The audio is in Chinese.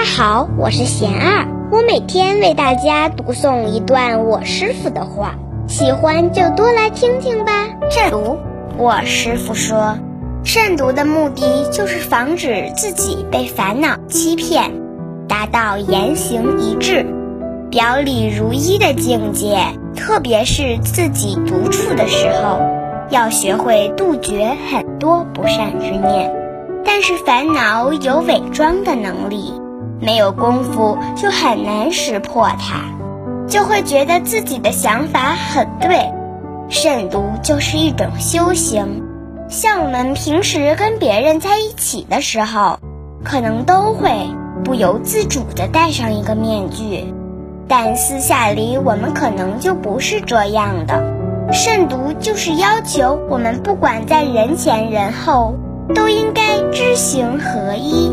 大家好，我是贤二，我每天为大家读诵一段我师傅的话，喜欢就多来听听吧。慎独，我师傅说，慎独的目的就是防止自己被烦恼欺骗，达到言行一致、表里如一的境界。特别是自己独处的时候，要学会杜绝很多不善之念。但是烦恼有伪装的能力。没有功夫就很难识破它，就会觉得自己的想法很对。慎独就是一种修行，像我们平时跟别人在一起的时候，可能都会不由自主地戴上一个面具，但私下里我们可能就不是这样的。慎独就是要求我们，不管在人前人后，都应该知行合一。